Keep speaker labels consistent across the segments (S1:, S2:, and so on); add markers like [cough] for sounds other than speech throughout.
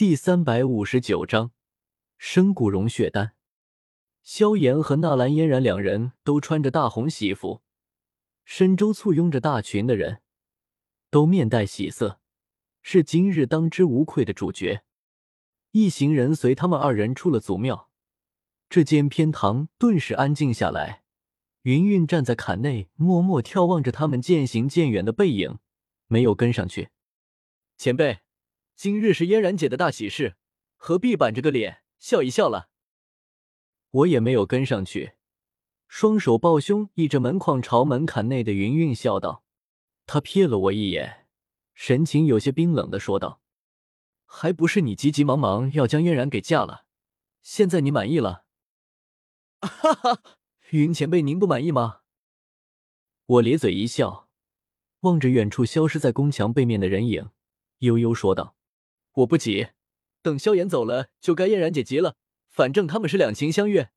S1: 第三百五十九章生骨融血丹。萧炎和纳兰嫣然两人都穿着大红喜服，身周簇拥着大群的人，都面带喜色，是今日当之无愧的主角。一行人随他们二人出了祖庙，这间偏堂顿时安静下来。云云站在坎内，默默眺望着他们渐行渐远的背影，没有跟上去。前辈，今日是嫣然姐的大喜事，何必板着个脸笑一笑了？我也没有跟上去，双手抱胸，倚着门框朝门槛内的云云笑道。他瞥了我一眼，神情有些冰冷的说道：“还不是你急急忙忙要将嫣然给嫁了，现在你满意了？” [laughs] 哈哈。云前辈，您不满意吗？我咧嘴一笑，望着远处消失在宫墙背面的人影，悠悠说道：“我不急，等萧炎走了，就该嫣然姐急了。反正他们是两情相悦，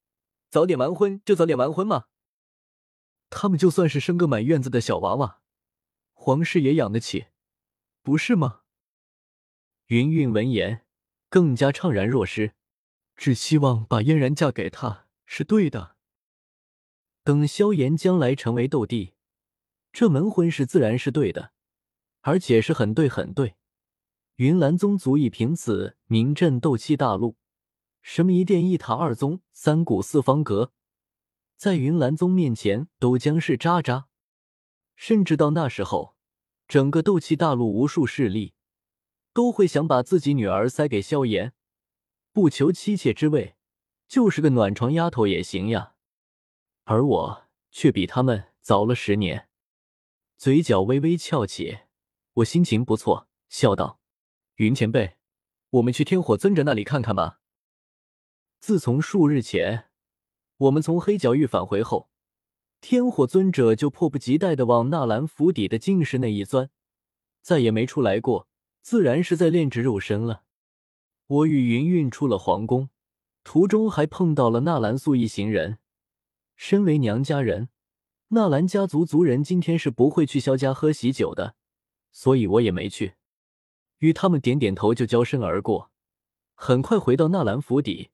S1: 早点完婚就早点完婚嘛。他们就算是生个满院子的小娃娃，皇室也养得起，不是吗？”云云闻言更加怅然若失，只希望把嫣然嫁给他是对的。等萧炎将来成为斗帝，这门婚事自然是对的，而且是很对很对。云岚宗足以凭此名震斗气大陆，什么一殿一塔二宗三谷四方阁，在云岚宗面前都将是渣渣。甚至到那时候，整个斗气大陆无数势力都会想把自己女儿塞给萧炎，不求妻妾之位，就是个暖床丫头也行呀。而我却比他们早了十年，嘴角微微翘起，我心情不错，笑道：“云前辈，我们去天火尊者那里看看吧。”自从数日前我们从黑角域返回后，天火尊者就迫不及待的往纳兰府邸的净室内一钻，再也没出来过，自然是在炼制肉身了。我与云韵出了皇宫，途中还碰到了纳兰素一行人。身为娘家人，纳兰家族族人今天是不会去萧家喝喜酒的，所以我也没去。与他们点点头就交身而过，很快回到纳兰府邸。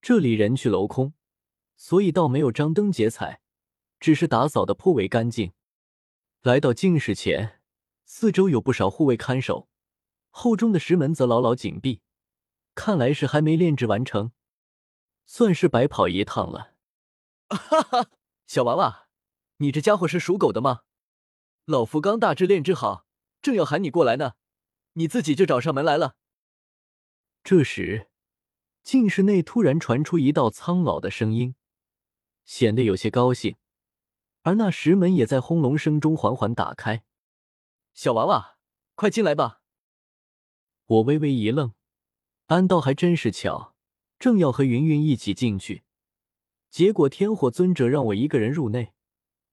S1: 这里人去楼空，所以倒没有张灯结彩，只是打扫的颇为干净。来到净室前，四周有不少护卫看守，后中的石门则牢牢紧闭，看来是还没炼制完成，算是白跑一趟了。[laughs] 哈哈，小娃娃，你这家伙是属狗的吗？老夫刚大致炼制好，正要喊你过来呢，你自己就找上门来了。这时，净室内突然传出一道苍老的声音，显得有些高兴，而那石门也在轰隆声中缓缓打开。小娃娃，快进来吧。我微微一愣，安道还真是巧，正要和云云一起进去。结果天火尊者让我一个人入内，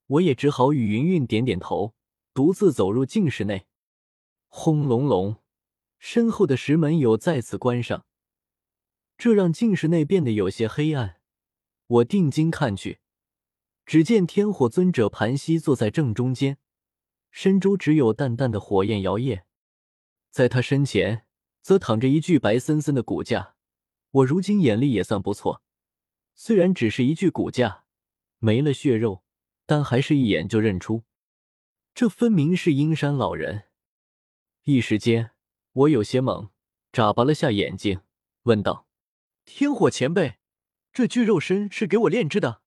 S1: 我也只好与云云点点头，独自走入净室内。轰隆隆，身后的石门有再次关上，这让净室内变得有些黑暗。我定睛看去，只见天火尊者盘膝坐在正中间，身周只有淡淡的火焰摇曳，在他身前则躺着一具白森森的骨架。我如今眼力也算不错。虽然只是一具骨架，没了血肉，但还是一眼就认出，这分明是阴山老人。一时间，我有些懵，眨巴了下眼睛，问道：“天火前辈，这具肉身是给我炼制的？”“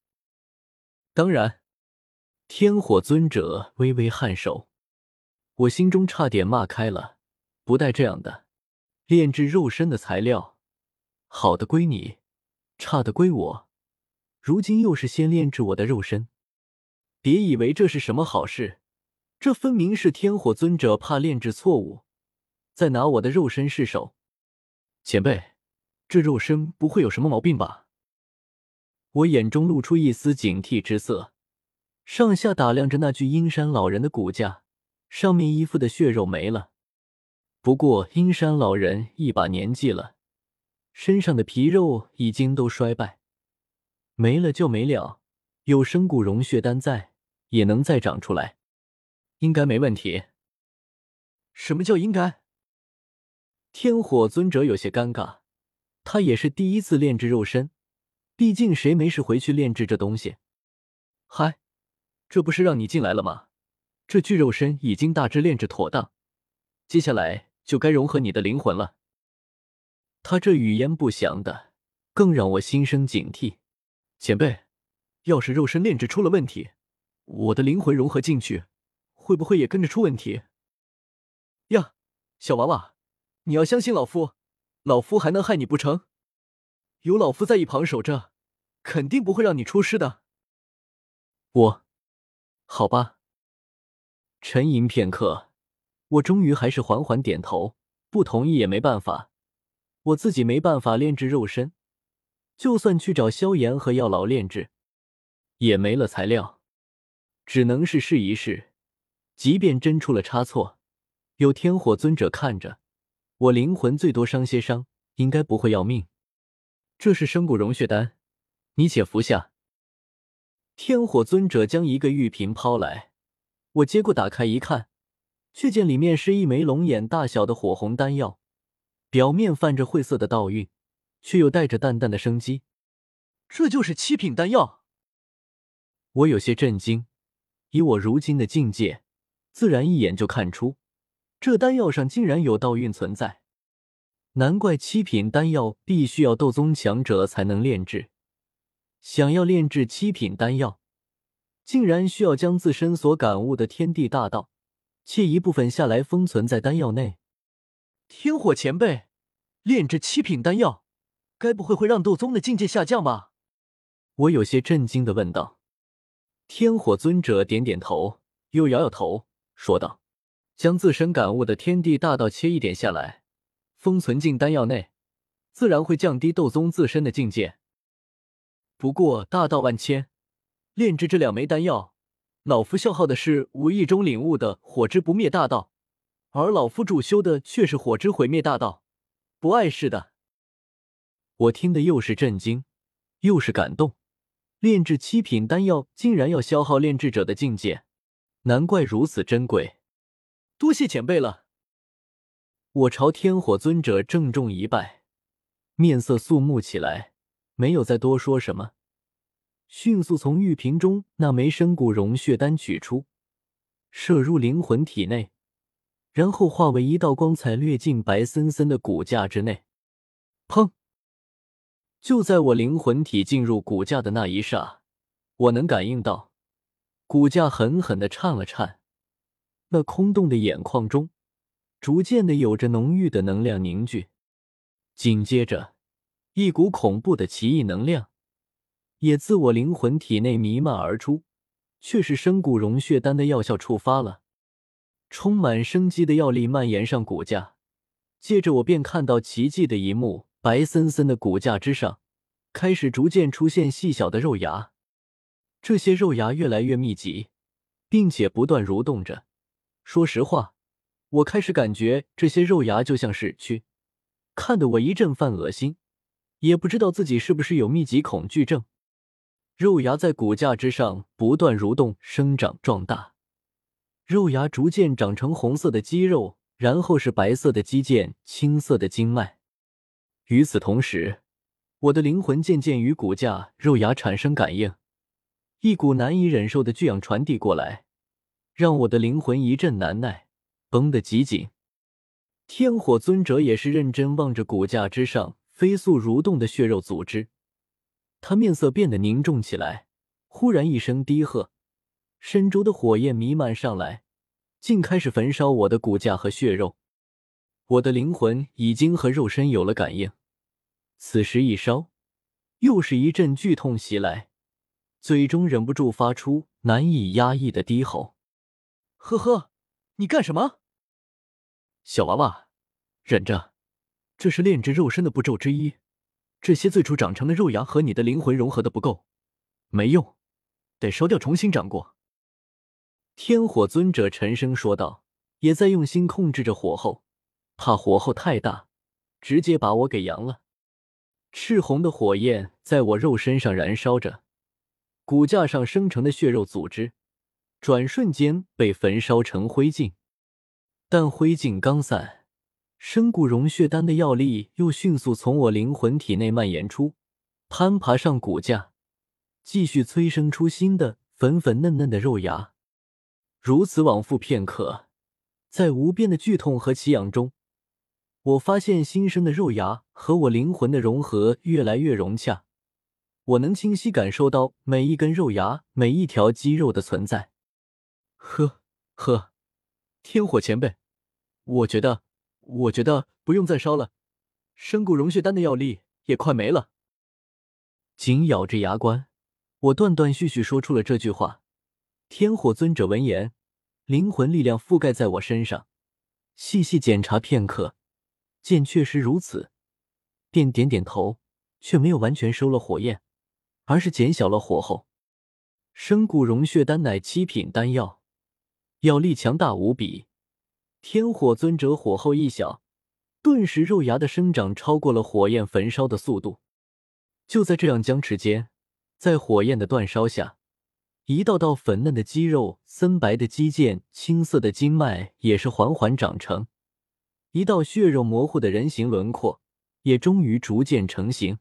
S1: 当然。”天火尊者微微颔首，我心中差点骂开了，不带这样的，炼制肉身的材料，好的归你。差的归我，如今又是先炼制我的肉身，别以为这是什么好事，这分明是天火尊者怕炼制错误，在拿我的肉身试手。前辈，这肉身不会有什么毛病吧？我眼中露出一丝警惕之色，上下打量着那具阴山老人的骨架，上面衣服的血肉没了，不过阴山老人一把年纪了。身上的皮肉已经都衰败，没了就没了。有生骨融血丹在，也能再长出来，应该没问题。什么叫应该？天火尊者有些尴尬，他也是第一次炼制肉身，毕竟谁没事回去炼制这东西？嗨，这不是让你进来了吗？这具肉身已经大致炼制妥当，接下来就该融合你的灵魂了。他这语焉不详的，更让我心生警惕。前辈，要是肉身炼制出了问题，我的灵魂融合进去，会不会也跟着出问题？呀，小娃娃，你要相信老夫，老夫还能害你不成？有老夫在一旁守着，肯定不会让你出事的。我，好吧。沉吟片刻，我终于还是缓缓点头，不同意也没办法，我自己没办法炼制肉身，就算去找萧炎和药老炼制，也没了材料，只能是试一试。即便真出了差错，有天火尊者看着，我灵魂最多伤些伤，应该不会要命。这是生骨融血丹，你且服下。天火尊者将一个玉瓶抛来。我接过，打开一看，却见里面是一枚龙眼大小的火红丹药，表面泛着晦涩的道韵，却又带着淡淡的生机。这就是七品丹药。我有些震惊，以我如今的境界，自然一眼就看出这丹药上竟然有道韵存在。难怪七品丹药必须要斗宗强者才能炼制。想要炼制七品丹药。竟然需要将自身所感悟的天地大道，切一部分下来封存在丹药内。天火前辈，炼制七品丹药，该不会会让斗宗的境界下降吧？我有些震惊的问道。天火尊者点点头，又摇摇头，说道：“将自身感悟的天地大道切一点下来，封存进丹药内，自然会降低斗宗自身的境界。不过大道万千。”炼制这两枚丹药，老夫消耗的是无意中领悟的火之不灭大道，而老夫主修的却是火之毁灭大道，不碍事的。我听得又是震惊，又是感动。炼制七品丹药竟然要消耗炼制者的境界，难怪如此珍贵。多谢前辈了。我朝天火尊者郑重一拜，面色肃穆起来，没有再多说什么。迅速从玉瓶中那枚生骨融血丹取出，射入灵魂体内，然后化为一道光彩掠进、白森森的骨架之内。砰！就在我灵魂体进入骨架的那一刹，我能感应到骨架狠狠的颤了颤，那空洞的眼眶中逐渐的有着浓郁的能量凝聚，紧接着，一股恐怖的奇异能量。也自我灵魂体内弥漫而出，却是生骨融血丹的药效触发了，充满生机的药力蔓延上骨架。接着我便看到奇迹的一幕：白森森的骨架之上，开始逐渐出现细小的肉芽。这些肉芽越来越密集，并且不断蠕动着。说实话，我开始感觉这些肉芽就像是蛆，看得我一阵犯恶心。也不知道自己是不是有密集恐惧症。肉芽在骨架之上不断蠕动、生长、壮大，肉芽逐渐长成红色的肌肉，然后是白色的肌腱、青色的经脉。与此同时，我的灵魂渐渐与骨架、肉芽产生感应，一股难以忍受的巨氧传递过来，让我的灵魂一阵难耐，绷得极紧。天火尊者也是认真望着骨架之上飞速蠕动的血肉组织。他面色变得凝重起来，忽然一声低喝，身周的火焰弥漫上来，竟开始焚烧我的骨架和血肉。我的灵魂已经和肉身有了感应，此时一烧，又是一阵剧痛袭来，嘴中忍不住发出难以压抑的低吼：“呵呵，你干什么？小娃娃，忍着，这是炼制肉身的步骤之一。”这些最初长成的肉芽和你的灵魂融合的不够，没用，得烧掉重新长过。天火尊者沉声说道，也在用心控制着火候，怕火候太大，直接把我给扬了。赤红的火焰在我肉身上燃烧着，骨架上生成的血肉组织，转瞬间被焚烧成灰烬。但灰烬刚散，深谷融血丹的药力又迅速从我灵魂体内蔓延出，攀爬上骨架，继续催生出新的粉粉嫩嫩的肉芽。如此往复片刻，在无边的剧痛和奇痒中，我发现新生的肉芽和我灵魂的融合越来越融洽。我能清晰感受到每一根肉芽、每一条肌肉的存在。呵呵，天火前辈，我觉得，我觉得不用再烧了，深谷融血丹的药力也快没了。紧咬着牙关，我断断续续说出了这句话。天火尊者闻言，灵魂力量覆盖在我身上，细细检查片刻，见确实如此，便点点头，却没有完全收了火焰。而是减小了火候。生骨融血丹乃七品丹药，药力强大无比。天火尊者火候一小，顿时肉芽的生长超过了火焰焚烧的速度。就在这样僵持间，在火焰的煅烧下，一道道粉嫩的肌肉、森白的肌腱、青色的经脉也是缓缓长成，一道血肉模糊的人形轮廓也终于逐渐成型。